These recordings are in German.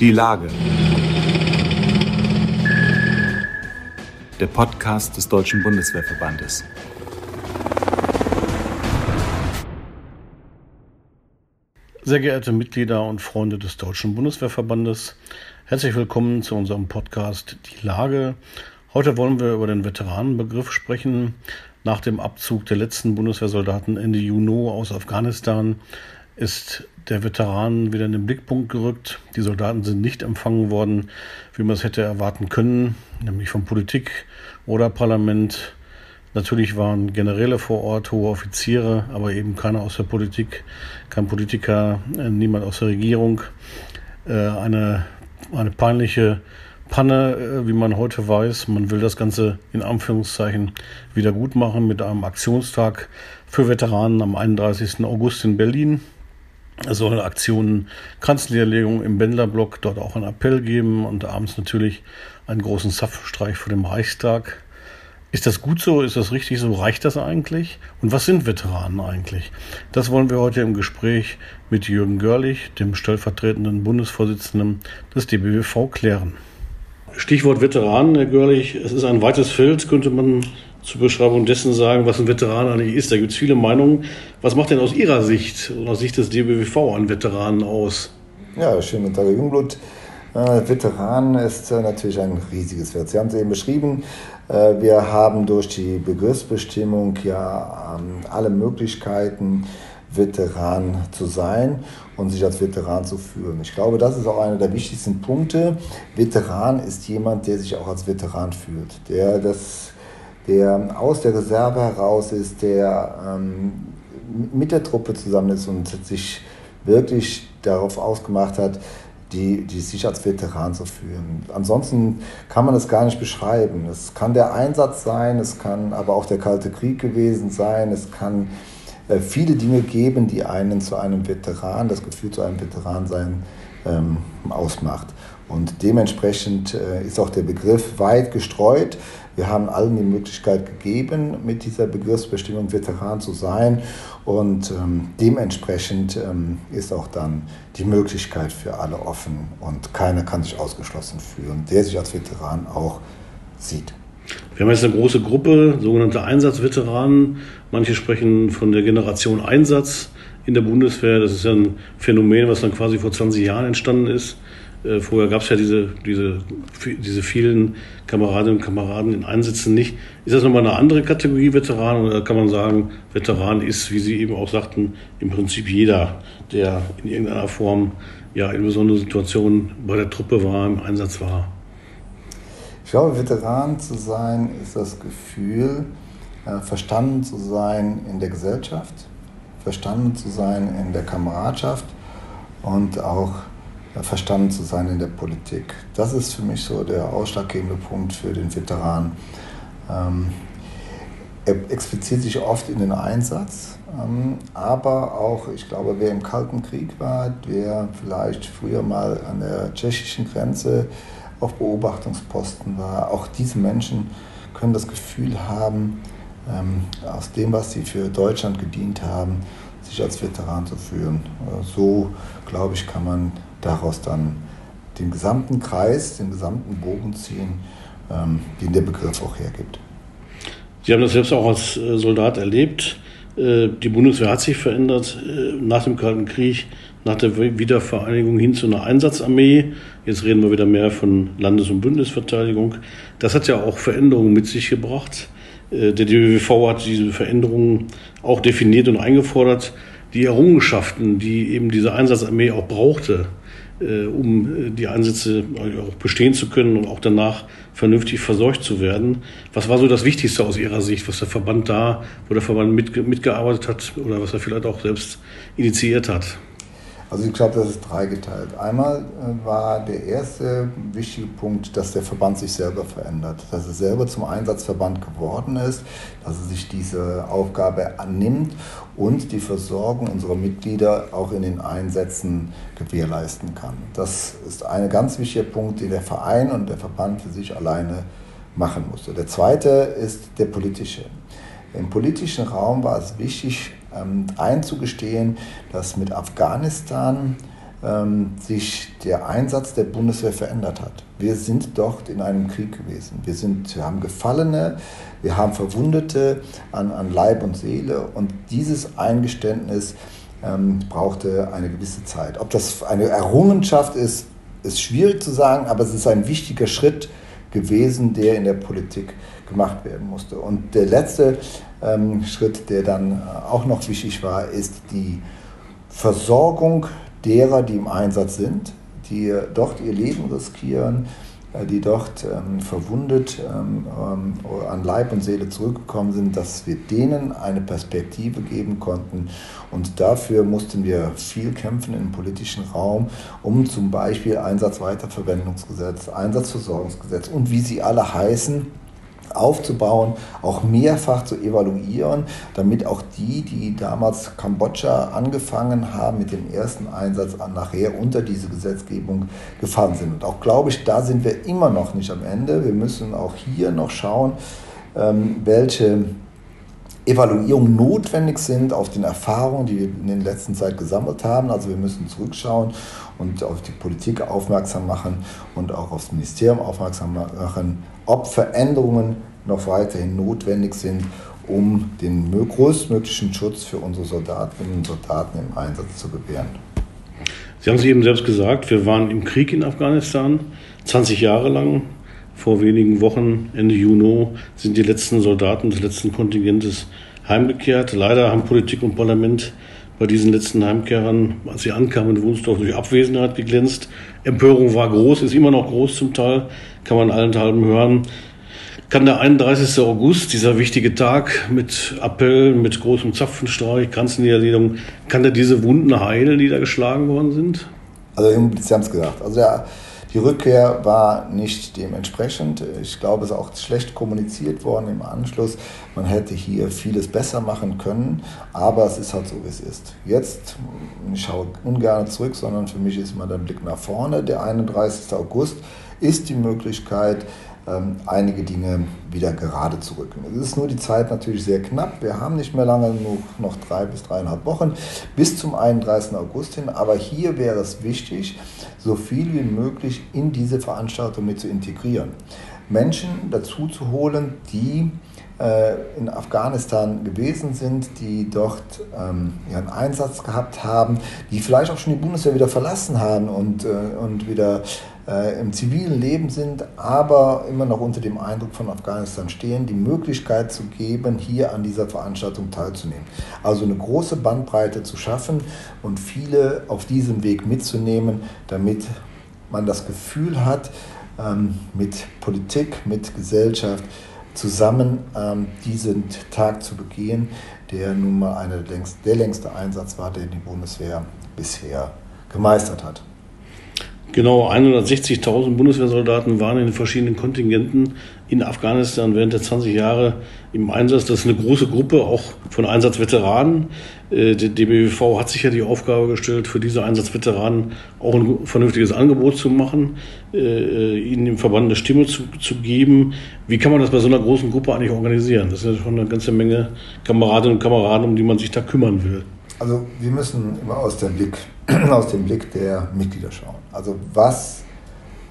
Die Lage. Der Podcast des Deutschen Bundeswehrverbandes. Sehr geehrte Mitglieder und Freunde des Deutschen Bundeswehrverbandes, herzlich willkommen zu unserem Podcast Die Lage. Heute wollen wir über den Veteranenbegriff sprechen. Nach dem Abzug der letzten Bundeswehrsoldaten Ende Juni aus Afghanistan ist der Veteran wieder in den Blickpunkt gerückt. Die Soldaten sind nicht empfangen worden, wie man es hätte erwarten können, nämlich von Politik oder Parlament. Natürlich waren Generäle vor Ort, hohe Offiziere, aber eben keiner aus der Politik, kein Politiker, äh, niemand aus der Regierung. Äh, eine, eine peinliche Panne, äh, wie man heute weiß. Man will das Ganze in Anführungszeichen wieder gut machen mit einem Aktionstag für Veteranen am 31. August in Berlin. Es soll Aktionen Kranzniederlegung im Bändlerblock dort auch einen Appell geben und abends natürlich einen großen Zapfstreich vor dem Reichstag. Ist das gut so? Ist das richtig so? Reicht das eigentlich? Und was sind Veteranen eigentlich? Das wollen wir heute im Gespräch mit Jürgen Görlich, dem stellvertretenden Bundesvorsitzenden des DBWV, klären. Stichwort Veteranen, Herr Görlich. Es ist ein weites Feld, könnte man zur Beschreibung dessen sagen, was ein Veteran eigentlich ist. Da gibt es viele Meinungen. Was macht denn aus Ihrer Sicht, aus Sicht des DBWV, einen Veteranen aus? Ja, schönen Tag, Jungblut. Äh, Veteran ist äh, natürlich ein riesiges Wert. Sie haben es eben beschrieben. Äh, wir haben durch die Begriffsbestimmung ja ähm, alle Möglichkeiten, Veteran zu sein und sich als Veteran zu fühlen. Ich glaube, das ist auch einer der wichtigsten Punkte. Veteran ist jemand, der sich auch als Veteran fühlt, der das der aus der Reserve heraus ist, der ähm, mit der Truppe zusammen ist und sich wirklich darauf ausgemacht hat, die, die sich als Veteran zu fühlen. Ansonsten kann man es gar nicht beschreiben. Es kann der Einsatz sein, es kann aber auch der Kalte Krieg gewesen sein, es kann äh, viele Dinge geben, die einen zu einem Veteran, das Gefühl zu einem Veteran sein, ähm, ausmacht. Und dementsprechend äh, ist auch der Begriff weit gestreut. Wir haben allen die Möglichkeit gegeben, mit dieser Begriffsbestimmung Veteran zu sein. Und ähm, dementsprechend ähm, ist auch dann die Möglichkeit für alle offen. Und keiner kann sich ausgeschlossen fühlen, der sich als Veteran auch sieht. Wir haben jetzt eine große Gruppe, sogenannte Einsatzveteranen. Manche sprechen von der Generation Einsatz in der Bundeswehr. Das ist ja ein Phänomen, was dann quasi vor 20 Jahren entstanden ist. Äh, vorher gab es ja diese, diese, diese vielen Kameradinnen und Kameraden in Einsätzen nicht. Ist das nochmal eine andere Kategorie Veteran oder kann man sagen, Veteran ist, wie Sie eben auch sagten, im Prinzip jeder, der in irgendeiner Form ja in besonderen Situationen bei der Truppe war, im Einsatz war? Ich glaube, Veteran zu sein ist das Gefühl, äh, verstanden zu sein in der Gesellschaft, verstanden zu sein in der Kameradschaft und auch verstanden zu sein in der Politik. Das ist für mich so der ausschlaggebende Punkt für den Veteran. Ähm, er expliziert sich oft in den Einsatz, ähm, aber auch, ich glaube, wer im Kalten Krieg war, wer vielleicht früher mal an der tschechischen Grenze auf Beobachtungsposten war, auch diese Menschen können das Gefühl haben, ähm, aus dem, was sie für Deutschland gedient haben, sich als Veteran zu fühlen. So, glaube ich, kann man daraus dann den gesamten Kreis, den gesamten Bogen ziehen, ähm, den der Begriff auch hergibt. Sie haben das selbst auch als äh, Soldat erlebt. Äh, die Bundeswehr hat sich verändert äh, nach dem Kalten Krieg, nach der Wiedervereinigung hin zu einer Einsatzarmee. Jetzt reden wir wieder mehr von Landes- und Bundesverteidigung. Das hat ja auch Veränderungen mit sich gebracht. Der DWV hat diese Veränderungen auch definiert und eingefordert. Die Errungenschaften, die eben diese Einsatzarmee auch brauchte, äh, um äh, die Einsätze auch bestehen zu können und auch danach vernünftig verseucht zu werden. Was war so das Wichtigste aus Ihrer Sicht, was der Verband da, wo der Verband mitgearbeitet hat oder was er vielleicht auch selbst initiiert hat? Also ich glaube, das ist dreigeteilt. Einmal äh, war der erste wichtige Punkt, dass der Verband sich selber verändert, dass er selber zum Einsatzverband geworden ist, dass er sich diese Aufgabe annimmt und die Versorgung unserer Mitglieder auch in den Einsätzen gewährleisten kann. Das ist ein ganz wichtiger Punkt, den der Verein und der Verband für sich alleine machen musste. Der zweite ist der politische. Im politischen Raum war es wichtig, ähm, einzugestehen, dass mit Afghanistan ähm, sich der Einsatz der Bundeswehr verändert hat. Wir sind dort in einem Krieg gewesen. Wir, sind, wir haben Gefallene, wir haben Verwundete an, an Leib und Seele und dieses Eingeständnis ähm, brauchte eine gewisse Zeit. Ob das eine Errungenschaft ist, ist schwierig zu sagen, aber es ist ein wichtiger Schritt gewesen, der in der Politik gemacht werden musste. Und der letzte ähm, Schritt, der dann äh, auch noch wichtig war, ist die Versorgung derer, die im Einsatz sind, die dort ihr Leben riskieren, äh, die dort ähm, verwundet ähm, ähm, an Leib und Seele zurückgekommen sind, dass wir denen eine Perspektive geben konnten. Und dafür mussten wir viel kämpfen im politischen Raum, um zum Beispiel Einsatzweiterverwendungsgesetz, Einsatzversorgungsgesetz und wie sie alle heißen, aufzubauen, auch mehrfach zu evaluieren, damit auch die, die damals Kambodscha angefangen haben mit dem ersten Einsatz, nachher unter diese Gesetzgebung gefallen sind. Und auch glaube ich, da sind wir immer noch nicht am Ende. Wir müssen auch hier noch schauen, ähm, welche Evaluierungen notwendig sind auf den Erfahrungen, die wir in der letzten Zeit gesammelt haben. Also wir müssen zurückschauen und auf die Politik aufmerksam machen und auch aufs Ministerium aufmerksam machen, ob Veränderungen noch weiterhin notwendig sind, um den größtmöglichen Schutz für unsere Soldatinnen und Soldaten im Einsatz zu gewähren. Sie haben es eben selbst gesagt, wir waren im Krieg in Afghanistan 20 Jahre lang. Vor wenigen Wochen, Ende Juni, sind die letzten Soldaten des letzten Kontingentes heimgekehrt. Leider haben Politik und Parlament bei diesen letzten Heimkehrern, als sie ankamen in Wunsdorf, durch Abwesenheit geglänzt. Empörung war groß, ist immer noch groß zum Teil, kann man allenthalben hören. Kann der 31. August, dieser wichtige Tag mit Appell, mit großem Zapfenstreich, Kranzenniederlegung, kann der diese Wunden heilen, die da geschlagen worden sind? Also, Sie haben es gesagt. Also, der die Rückkehr war nicht dementsprechend. Ich glaube, es ist auch schlecht kommuniziert worden im Anschluss. Man hätte hier vieles besser machen können, aber es ist halt so, wie es ist. Jetzt, ich schaue ungern zurück, sondern für mich ist immer der Blick nach vorne. Der 31. August ist die Möglichkeit, ähm, einige Dinge wieder gerade zu rücken. Es ist nur die Zeit natürlich sehr knapp. Wir haben nicht mehr lange, nur noch drei bis dreieinhalb Wochen bis zum 31. August hin. Aber hier wäre es wichtig, so viel wie möglich in diese Veranstaltung mit zu integrieren. Menschen dazu zu holen, die äh, in Afghanistan gewesen sind, die dort ähm, ihren Einsatz gehabt haben, die vielleicht auch schon die Bundeswehr wieder verlassen haben und, äh, und wieder äh, im zivilen Leben sind, aber immer noch unter dem Eindruck von Afghanistan stehen, die Möglichkeit zu geben, hier an dieser Veranstaltung teilzunehmen. Also eine große Bandbreite zu schaffen und viele auf diesem Weg mitzunehmen, damit man das Gefühl hat, ähm, mit Politik, mit Gesellschaft zusammen ähm, diesen Tag zu begehen, der nun mal eine der längste Einsatz war, den die Bundeswehr bisher gemeistert hat. Genau 160.000 Bundeswehrsoldaten waren in den verschiedenen Kontingenten in Afghanistan während der 20 Jahre im Einsatz. Das ist eine große Gruppe, auch von Einsatzveteranen. Äh, der DBWV hat sich ja die Aufgabe gestellt, für diese Einsatzveteranen auch ein vernünftiges Angebot zu machen, äh, ihnen im Verband eine Stimme zu, zu geben. Wie kann man das bei so einer großen Gruppe eigentlich organisieren? Das ist ja schon eine ganze Menge Kameradinnen und Kameraden, um die man sich da kümmern will. Also wir müssen immer aus Blick, aus dem Blick der Mitglieder schauen. Also was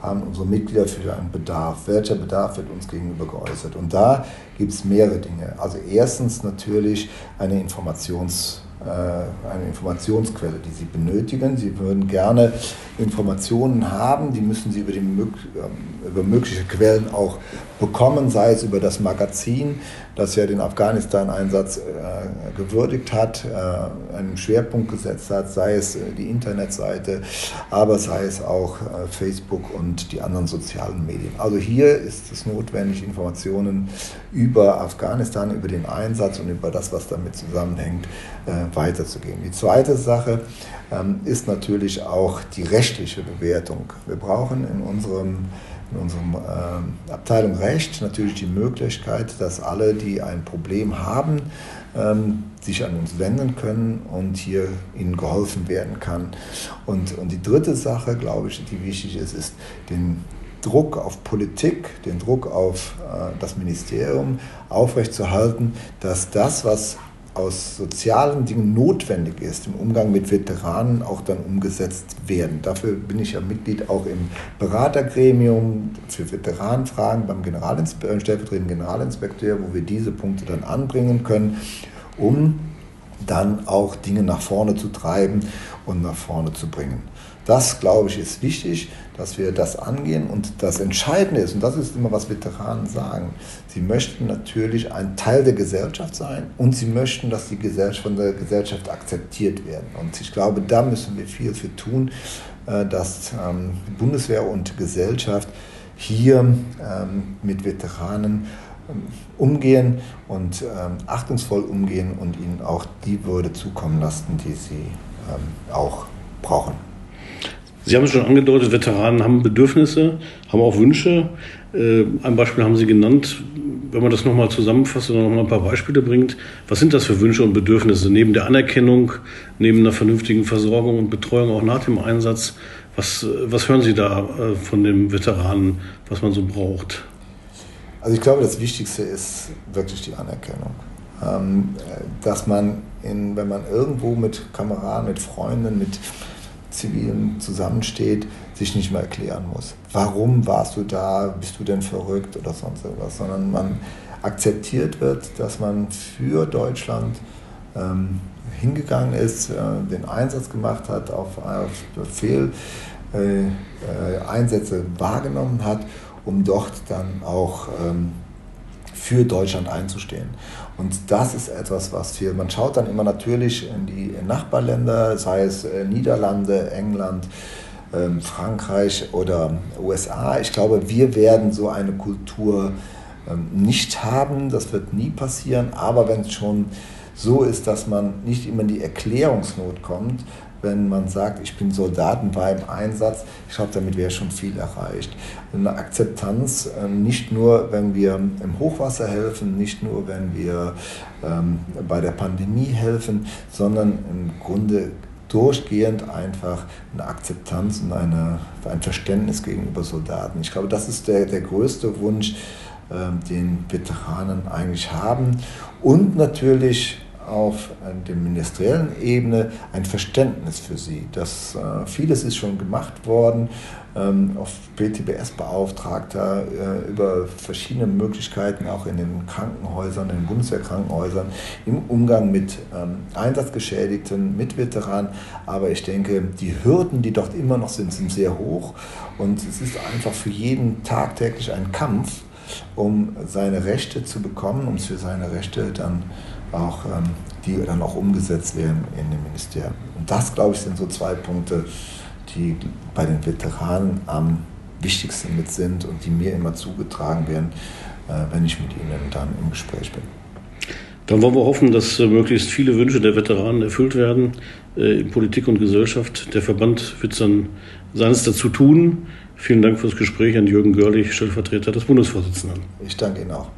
haben unsere Mitglieder für einen Bedarf? Welcher Bedarf wird uns gegenüber geäußert? Und da gibt es mehrere Dinge. Also erstens natürlich eine Informations- äh, eine Informationsquelle, die Sie benötigen. Sie würden gerne Informationen haben, die müssen Sie über, die, ähm, über mögliche Quellen auch bekommen, sei es über das Magazin, das ja den Afghanistan-Einsatz äh, gewürdigt hat, äh, einen Schwerpunkt gesetzt hat, sei es äh, die Internetseite, aber sei es auch äh, Facebook und die anderen sozialen Medien. Also hier ist es notwendig, Informationen über Afghanistan, über den Einsatz und über das, was damit zusammenhängt, äh, weiterzugeben. Die zweite Sache ähm, ist natürlich auch die rechtliche Bewertung. Wir brauchen in unserem in unserer äh, Abteilung Recht natürlich die Möglichkeit, dass alle, die ein Problem haben, ähm, sich an uns wenden können und hier ihnen geholfen werden kann. Und, und die dritte Sache, glaube ich, die wichtig ist, ist den Druck auf Politik, den Druck auf äh, das Ministerium aufrechtzuerhalten, dass das, was aus sozialen Dingen notwendig ist im Umgang mit Veteranen, auch dann umgesetzt werden. Dafür bin ich ja Mitglied auch im Beratergremium für Veteranenfragen beim Generalinspe äh, stellvertretenden Generalinspekteur, wo wir diese Punkte dann anbringen können, um dann auch Dinge nach vorne zu treiben und nach vorne zu bringen. Das, glaube ich, ist wichtig, dass wir das angehen. Und das Entscheidende ist, und das ist immer, was Veteranen sagen, sie möchten natürlich ein Teil der Gesellschaft sein und sie möchten, dass die Gesellschaft von der Gesellschaft akzeptiert werden. Und ich glaube, da müssen wir viel für tun, äh, dass ähm, Bundeswehr und Gesellschaft hier ähm, mit Veteranen ähm, umgehen und achtungsvoll umgehen und ihnen auch die Würde zukommen lassen, die sie auch brauchen. Sie haben es schon angedeutet, Veteranen haben Bedürfnisse, haben auch Wünsche. Äh, ein Beispiel haben Sie genannt. Wenn man das nochmal zusammenfasst und nochmal ein paar Beispiele bringt, was sind das für Wünsche und Bedürfnisse neben der Anerkennung, neben einer vernünftigen Versorgung und Betreuung auch nach dem Einsatz? Was, was hören Sie da äh, von den Veteranen, was man so braucht? Also ich glaube, das Wichtigste ist wirklich die Anerkennung. Ähm, dass man, in, wenn man irgendwo mit Kameraden, mit Freunden, mit Zivilen zusammensteht, sich nicht mehr erklären muss. Warum warst du da? Bist du denn verrückt oder sonst irgendwas? Sondern man akzeptiert wird, dass man für Deutschland ähm, hingegangen ist, äh, den Einsatz gemacht hat, auf, auf Befehl äh, äh, Einsätze wahrgenommen hat, um dort dann auch ähm, für Deutschland einzustehen. Und das ist etwas, was wir, man schaut dann immer natürlich in die Nachbarländer, sei es äh, Niederlande, England, ähm, Frankreich oder USA. Ich glaube, wir werden so eine Kultur ähm, nicht haben, das wird nie passieren, aber wenn es schon so ist, dass man nicht immer in die Erklärungsnot kommt, wenn man sagt, ich bin Soldaten beim Einsatz. Ich glaube, damit wäre schon viel erreicht. Eine Akzeptanz, ähm, nicht nur, wenn wir im Hochwasser helfen, nicht nur, wenn wir ähm, bei der Pandemie helfen, sondern im Grunde durchgehend einfach eine Akzeptanz und eine, ein Verständnis gegenüber Soldaten. Ich glaube, das ist der, der größte Wunsch, ähm, den Veteranen eigentlich haben. Und natürlich auf der ministeriellen Ebene ein Verständnis für sie. Das, äh, vieles ist schon gemacht worden, ähm, auf PTBS-Beauftragter äh, über verschiedene Möglichkeiten, auch in den Krankenhäusern, in den Bundeswehrkrankenhäusern, im Umgang mit ähm, Einsatzgeschädigten, mit Veteranen. Aber ich denke, die Hürden, die dort immer noch sind, sind sehr hoch. Und es ist einfach für jeden tagtäglich ein Kampf, um seine Rechte zu bekommen, um für seine Rechte dann auch, ähm, die dann auch umgesetzt werden in dem Ministerium. Und das, glaube ich, sind so zwei Punkte, die bei den Veteranen am wichtigsten mit sind und die mir immer zugetragen werden, äh, wenn ich mit ihnen dann im Gespräch bin. Dann wollen wir hoffen, dass äh, möglichst viele Wünsche der Veteranen erfüllt werden äh, in Politik und Gesellschaft. Der Verband wird dann seines dazu tun. Vielen Dank fürs Gespräch an Jürgen Görlich, Stellvertreter des Bundesvorsitzenden. Ich danke Ihnen auch.